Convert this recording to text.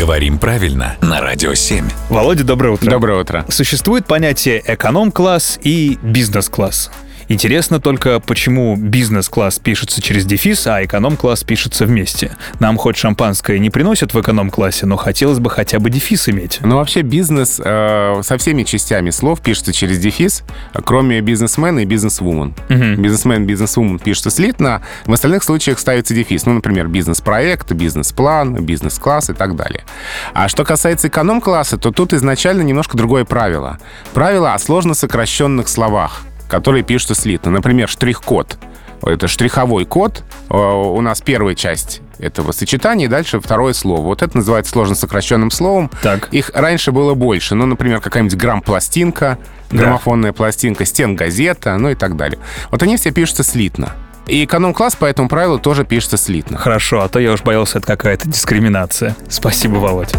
Говорим правильно на Радио 7. Володя, доброе утро. Доброе утро. Существует понятие эконом-класс и бизнес-класс. Интересно только, почему бизнес-класс пишется через дефис, а эконом-класс пишется вместе. Нам хоть шампанское не приносят в эконом-классе, но хотелось бы хотя бы дефис иметь. Ну, вообще бизнес э, со всеми частями слов пишется через дефис, кроме бизнесмена и бизнесвумен. Мгм. Бизнесмен, бизнесвумен пишется слитно, в остальных случаях ставится дефис. Ну, например, бизнес-проект, бизнес-план, бизнес-класс и так далее. А что касается эконом-класса, то тут изначально немножко другое правило. Правило о сложно сокращенных словах, которые пишутся слитно. Например, штрих-код. Это штриховой код. Э, У нас первая часть этого сочетания, и дальше второе слово. Вот это называется сложно сокращенным словом. Так. Их раньше было больше. Ну, например, какая-нибудь грамм-пластинка, граммофонная пластинка, стен-газета, ну и так далее. Вот они все пишутся слитно. И эконом-класс по этому правилу тоже пишется слитно. Хорошо, а то я уж боялся, это какая-то дискриминация. Спасибо, Володь.